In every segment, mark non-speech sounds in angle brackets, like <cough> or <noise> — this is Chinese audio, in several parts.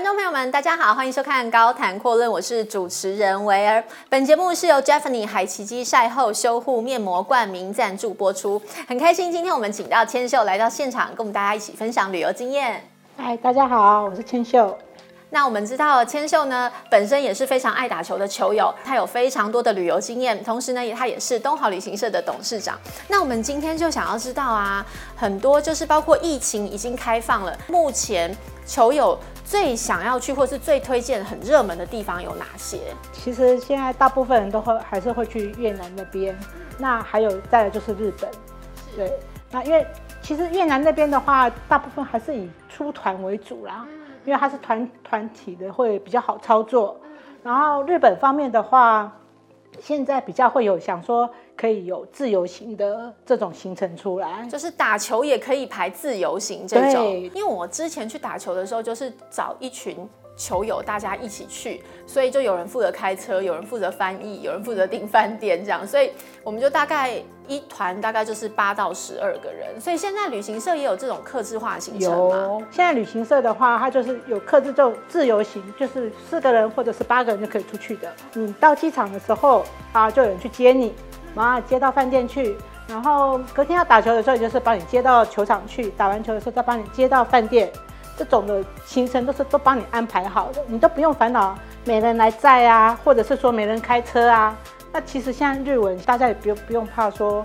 观众朋友们，大家好，欢迎收看《高谈阔论》，我是主持人维儿。本节目是由 Jeffany 海奇基晒后修护面膜冠名赞助播出。很开心，今天我们请到千秀来到现场，跟我们大家一起分享旅游经验。嗨，大家好，我是千秀。那我们知道千秀呢，本身也是非常爱打球的球友，他有非常多的旅游经验，同时呢也，他也是东豪旅行社的董事长。那我们今天就想要知道啊，很多就是包括疫情已经开放了，目前球友最想要去或是最推荐很热门的地方有哪些？其实现在大部分人都会还是会去越南那边，那还有再来就是日本，对，那因为其实越南那边的话，大部分还是以出团为主啦。因为它是团团体的，会比较好操作。然后日本方面的话，现在比较会有想说可以有自由行的这种行程出来，就是打球也可以排自由行这种。对，因为我之前去打球的时候，就是找一群。球友大家一起去，所以就有人负责开车，有人负责翻译，有人负责订饭店，这样，所以我们就大概一团大概就是八到十二个人。所以现在旅行社也有这种客制化行程吗？现在旅行社的话，它就是有客制这种自由行，就是四个人或者是八个人就可以出去的。你到机场的时候啊，就有人去接你，然后接到饭店去，然后隔天要打球的时候，就是把你接到球场去，打完球的时候再把你接到饭店。这种的行程都是都帮你安排好的，你都不用烦恼没人来载啊，或者是说没人开车啊。那其实像日文，大家也不用不用怕说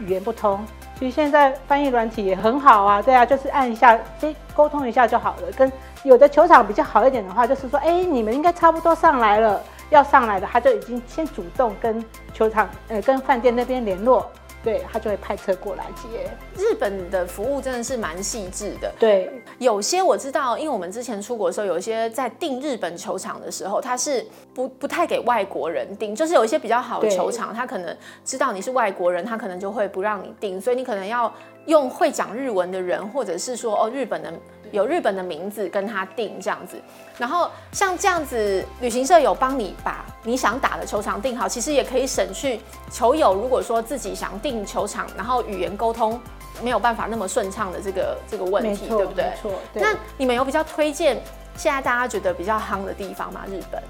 语言不通，其实现在翻译软体也很好啊。对啊，就是按一下，哎沟通一下就好了。跟有的球场比较好一点的话，就是说，哎，你们应该差不多上来了，要上来的他就已经先主动跟球场呃跟饭店那边联络。对，他就会派车过来接。日本的服务真的是蛮细致的。对，有些我知道，因为我们之前出国的时候，有一些在订日本球场的时候，他是不不太给外国人订，就是有一些比较好的球场，他可能知道你是外国人，他可能就会不让你订，所以你可能要用会讲日文的人，或者是说哦日本的。有日本的名字跟他订这样子，然后像这样子，旅行社有帮你把你想打的球场订好，其实也可以省去球友如果说自己想订球场，然后语言沟通没有办法那么顺畅的这个这个问题，对不对？没错。那你们有比较推荐现在大家觉得比较夯的地方吗？日本？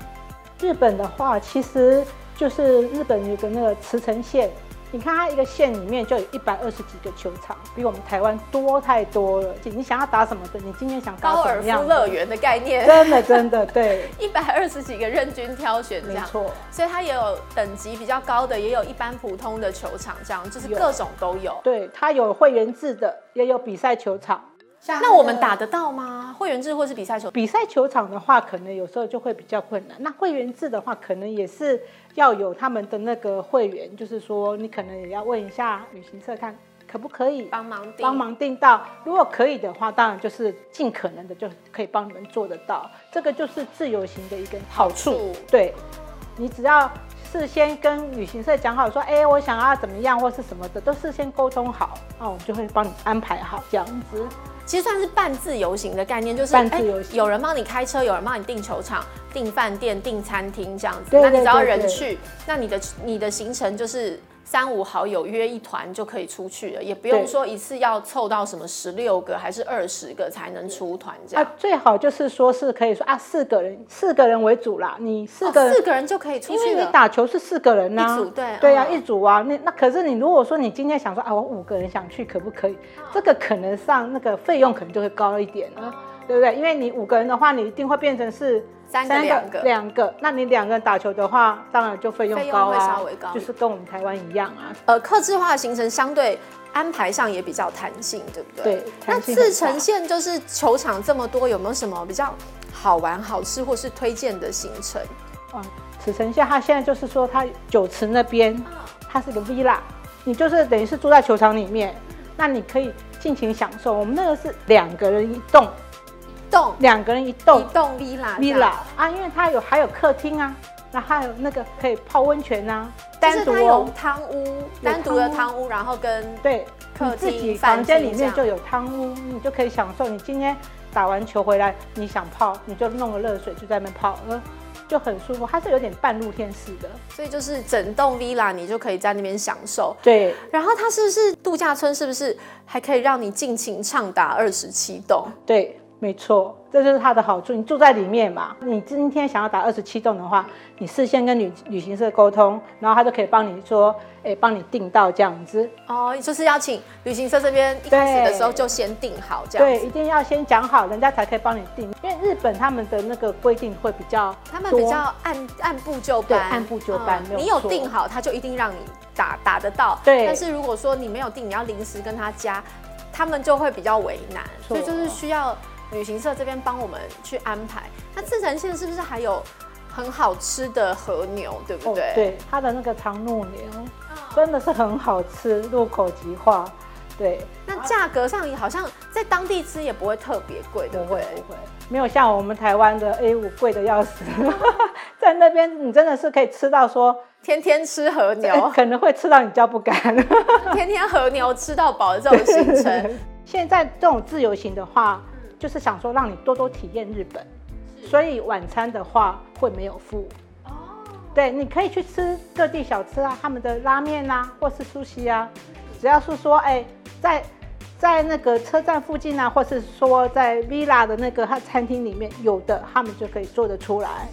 日本的话，其实就是日本有个那个茨城县。你看，它一个县里面就有一百二十几个球场，比我们台湾多太多了。你想要打什么的，你今天想打什么？高尔夫乐园的概念，真的真的对，<laughs> 一百二十几个任君挑选，这样没错。所以它也有等级比较高的，也有一般普通的球场，这样就是各种都有。有对，它有会员制的，也有比赛球场。那我们打得到吗？会员制或是比赛球？比赛球场的话，可能有时候就会比较困难。那会员制的话，可能也是要有他们的那个会员，就是说你可能也要问一下旅行社，看可不可以帮忙订，帮忙订到。如果可以的话，当然就是尽可能的就可以帮你们做得到。这个就是自由行的一个好处。好处。对，你只要事先跟旅行社讲好，说哎，我想要怎么样或是什么的，都事先沟通好，那我们就会帮你安排好这样子。其实算是半自由行的概念，就是半自由行，有人帮你开车，有人帮你订球场、订饭店、订餐厅这样子。那你只要人去，那你的你的行程就是。三五好友约一团就可以出去了，也不用说一次要凑到什么十六个还是二十个才能出团这样。啊，最好就是说是可以说啊，四个人，四个人为主啦。你四个人，哦，四个人就可以出去了。因为你打球是四个人呐，啊，一组对啊，一组啊。那那可是你如果说你今天想说啊，我五个人想去，可不可以？这个可能上那个费用可能就会高一点了，对不对？因为你五个人的话，你一定会变成是。三个两个两个，那你两个人打球的话，当然就费用高啊，就是跟我们台湾一样啊。呃，客制化的行程相对安排上也比较弹性，对不对？对。那自城县就是球场这么多，有没有什么比较好玩、好吃或是推荐的行程？啊，茨城县它现在就是说，它酒池那边，它是个 villa，你就是等于是住在球场里面，那你可以尽情享受。我们那个是两个人一栋。栋两个人一栋，一栋 villa villa 啊，因为它有还有客厅啊，那还有那个可以泡温泉啊，单独有汤屋，单独的汤屋，然后跟对客厅自己房间里面就有汤屋，你就可以享受。你今天打完球回来，你想泡，你就弄个热水就在那边泡，呃，就很舒服。它是有点半露天式的，所以就是整栋 villa 你就可以在那边享受。对，然后它是不是度假村？是不是还可以让你尽情畅达二十七栋？对。没错，这就是它的好处。你住在里面嘛，你今天想要打二十七栋的话，你事先跟旅旅行社沟通，然后他就可以帮你说，哎，帮你订到这样子。哦，就是要请旅行社这边一开始的时候就先订好这样子。对，一定要先讲好，人家才可以帮你订。因为日本他们的那个规定会比较，他们比较按按部就班，按部就班。嗯、有你有订好，他就一定让你打打得到。对。但是如果说你没有订，你要临时跟他加，他们就会比较为难。所以就是需要。旅行社这边帮我们去安排。那茨城县是不是还有很好吃的和牛，对不对？哦、对，它的那个长怒牛真的是很好吃，入口即化。对，那价格上也好像在当地吃也不会特别贵，对不对？不会，不会，没有像我们台湾的 A 五贵的要死。<laughs> 在那边你真的是可以吃到说天天吃和牛，<laughs> 可能会吃到你叫不干。<laughs> 天天和牛吃到饱的这种行程。现在这种自由行的话。就是想说让你多多体验日本，所以晚餐的话会没有付哦。对，你可以去吃各地小吃啊，他们的拉面啊，或是寿司啊，只要是说哎，在在那个车站附近啊，或是说在 Villa 的那个餐厅里面有的，他们就可以做得出来。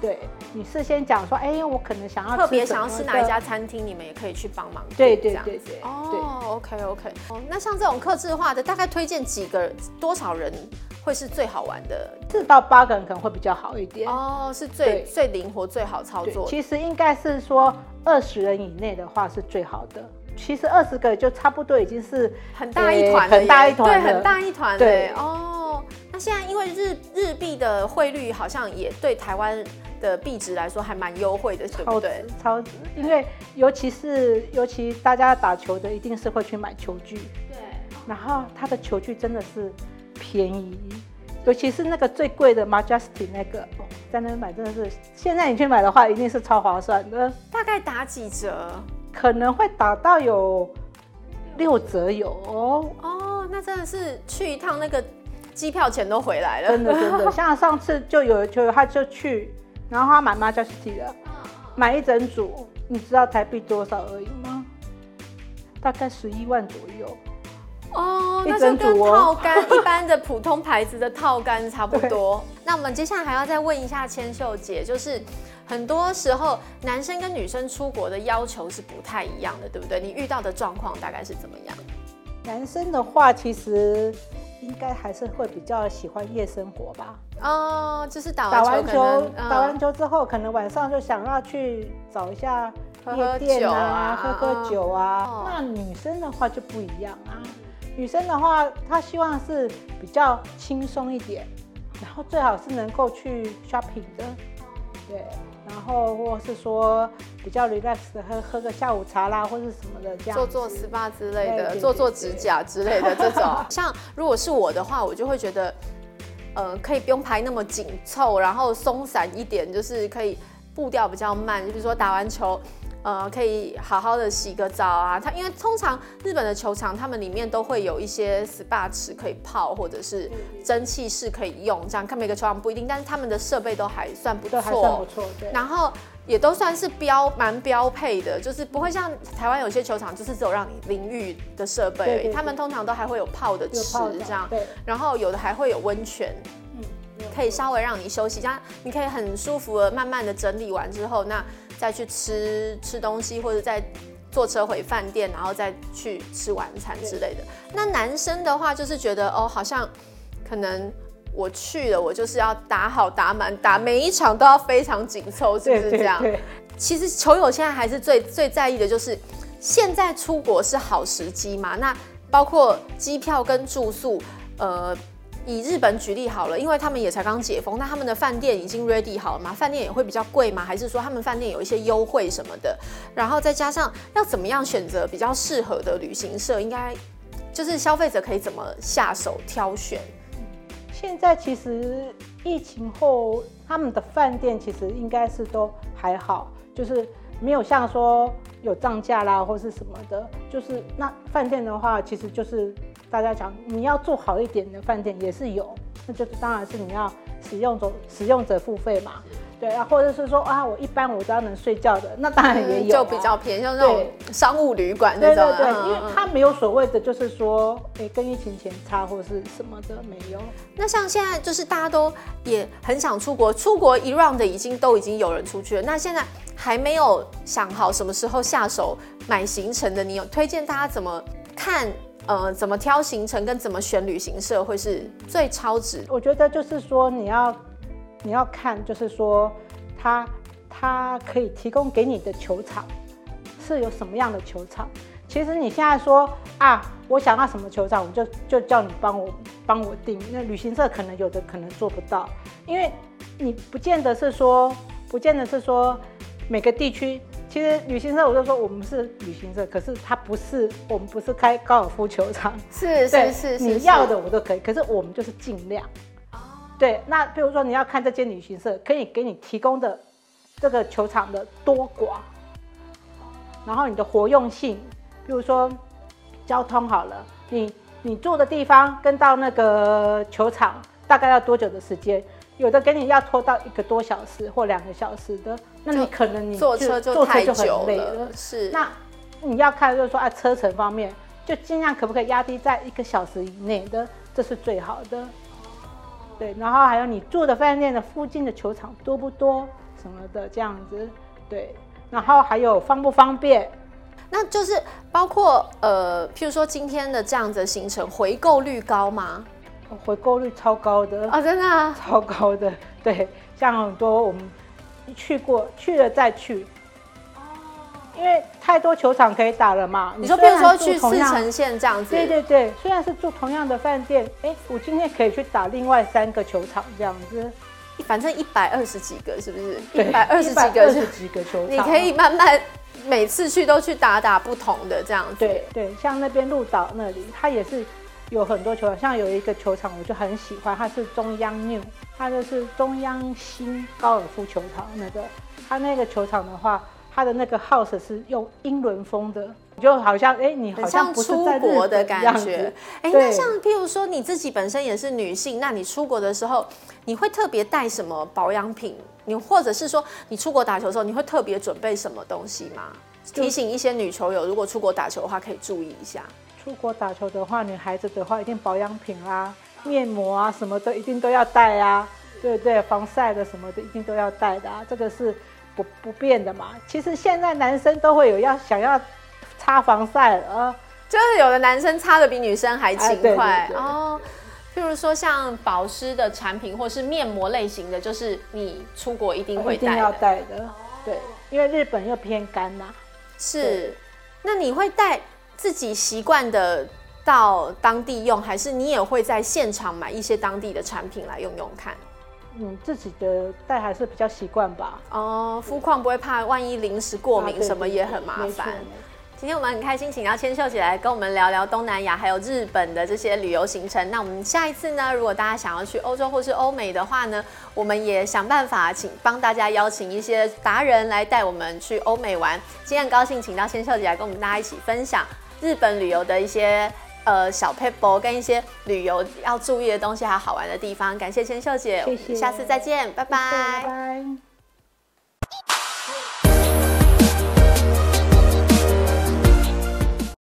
对，你事先讲说，哎，我可能想要特别想要吃哪一家餐厅，你们也可以去帮忙。对对对对。哦，OK OK。哦，那像这种客制化的，大概推荐几个多少人会是最好玩的？四到八个人可能会比较好一点。哦，是最最灵活、最好操作。其实应该是说二十人以内的话是最好的。其实二十个就差不多已经是很大一团，很大一团，对，很大一团。对哦，那现在因为日日币的汇率好像也对台湾。的币值来说还蛮优惠的，对不对？超值，因为尤其是尤其大家打球的，一定是会去买球具。对。然后它的球具真的是便宜，尤其是那个最贵的 Majesty 那个，在那边买真的是，现在你去买的话，一定是超划算的。大概打几折？可能会打到有六折有哦。哦，那真的是去一趟那个机票钱都回来了。真的真的，<laughs> 像上次就有就有他就去。然后他买 Majesty 的，买一整组，你知道台币多少而已吗？大概十一万左右。哦，那就跟套杆 <laughs> 一般的普通牌子的套杆差不多。那我们接下来还要再问一下千秀姐，就是很多时候男生跟女生出国的要求是不太一样的，对不对？你遇到的状况大概是怎么样？男生的话，其实。应该还是会比较喜欢夜生活吧。哦，就是打完球，打完球，嗯、打完球之后，可能晚上就想要去找一下夜店啊，喝喝酒啊。那女生的话就不一样啊。女生的话，她希望是比较轻松一点，然后最好是能够去 shopping 的。对。然后，或是说比较 relax 的喝喝个下午茶啦，或者什么的这样，做做 SPA 之类的，做做指甲之类的这种。<laughs> 像如果是我的话，我就会觉得，呃，可以不用排那么紧凑，然后松散一点，就是可以步调比较慢。就比如说打完球。呃，可以好好的洗个澡啊。它因为通常日本的球场，他们里面都会有一些 SPA 池可以泡，或者是蒸汽室可以用。这样看每个球场不一定，但是他们的设备都还算不错，还算不错。对。然后也都算是标蛮标配的，就是不会像台湾有些球场，就是只有让你淋浴的设备，对对对，他们通常都还会有泡的池这样。对。然后有的还会有温泉，嗯，可以稍微让你休息，这样你可以很舒服的慢慢的整理完之后，那。再去吃吃东西，或者再坐车回饭店，然后再去吃晚餐之类的。那男生的话，就是觉得哦，好像可能我去了，我就是要打好打满，打每一场都要非常紧凑，是不是这样？其实球友现在还是最最在意的就是，现在出国是好时机嘛？那包括机票跟住宿，呃。以日本举例好了，因为他们也才刚解封，那他们的饭店已经 ready 好了吗？饭店也会比较贵吗？还是说他们饭店有一些优惠什么的？然后再加上要怎么样选择比较适合的旅行社，应该就是消费者可以怎么下手挑选？现在其实疫情后，他们的饭店其实应该是都还好，就是没有像说有涨价啦或是什么的。就是那饭店的话，其实就是。大家讲，你要做好一点的饭店也是有，那就是当然是你要使用者使用者付费嘛。对啊，或者是说啊，我一般我只要能睡觉的，那当然也有、啊嗯，就比较便宜，像那种商务旅馆那种、啊。对对对，因为它没有所谓的，就是说，哎、欸，跟疫情前差或是什么的没有。那像现在就是大家都也很想出国，出国一 round 的已经都已经有人出去了。那现在还没有想好什么时候下手买行程的，你有推荐大家怎么看？呃，怎么挑行程跟怎么选旅行社会是最超值？我觉得就是说你要。你要看，就是说，他他可以提供给你的球场是有什么样的球场？其实你现在说啊，我想要什么球场，我就就叫你帮我帮我订。那旅行社可能有的可能做不到，因为你不见得是说，不见得是说每个地区。其实旅行社我就说我们是旅行社，可是它不是，我们不是开高尔夫球场。是是是，是，你要的我都可以，可是我们就是尽量。对，那比如说你要看这间旅行社可以给你提供的这个球场的多寡，然后你的活用性，比如说交通好了，你你住的地方跟到那个球场大概要多久的时间？有的给你要拖到一个多小时或两个小时的，那你可能你坐车就坐车就很累了。是，那你要看就是说啊，车程方面就尽量可不可以压低在一个小时以内的，这是最好的。对，然后还有你住的饭店的附近的球场多不多什么的这样子，对，然后还有方不方便，那就是包括呃，譬如说今天的这样子的行程回购率高吗？回购率超高的。啊，真的啊，超高的，对，像很多我们去过去了再去。因为太多球场可以打了嘛，你说比如说去四城县这样子，对对对，虽然是住同样的饭店，哎，我今天可以去打另外三个球场这样子，反正一百二十几个是不是？一百二十几个，二十几个球场，你可以慢慢每次去都去打打不同的这样子。对对，像那边鹿岛那里，它也是有很多球场，像有一个球场我就很喜欢，它是中央 New，它就是中央新高尔夫球场那个，它那个球场的话。它的那个 house 是用英伦风的，就好像哎、欸，你好像不是在出国的感觉。哎、欸，那像譬如说你自己本身也是女性，那你出国的时候，你会特别带什么保养品？你或者是说你出国打球的时候，你会特别准备什么东西吗？提醒一些女球友，如果出国打球的话，可以注意一下。出国打球的话，女孩子的话，一定保养品啦，面膜啊什么的，一定都要带啊。对对，防晒的什么的，一定都要带的啊。这个是。不不变的嘛，其实现在男生都会有要想要擦防晒啊，就是有的男生擦的比女生还勤快哦。譬如说像保湿的产品或是面膜类型的，就是你出国一定会带的，一定要带的。对，因为日本又偏干呐。是，那你会带自己习惯的到当地用，还是你也会在现场买一些当地的产品来用用看？嗯，自己的带还是比较习惯吧。哦，肤况不会怕，万一临时过敏什么也很麻烦。今天我们很开心，请到千秀姐来跟我们聊聊东南亚还有日本的这些旅游行程。那我们下一次呢，如果大家想要去欧洲或是欧美的话呢，我们也想办法请帮大家邀请一些达人来带我们去欧美玩。今天很高兴请到千秀姐来跟我们大家一起分享日本旅游的一些。呃小 paper 跟一些旅游要注意的东西，还有好玩的地方。感谢千秀姐，谢谢，下次再见，拜拜。拜拜。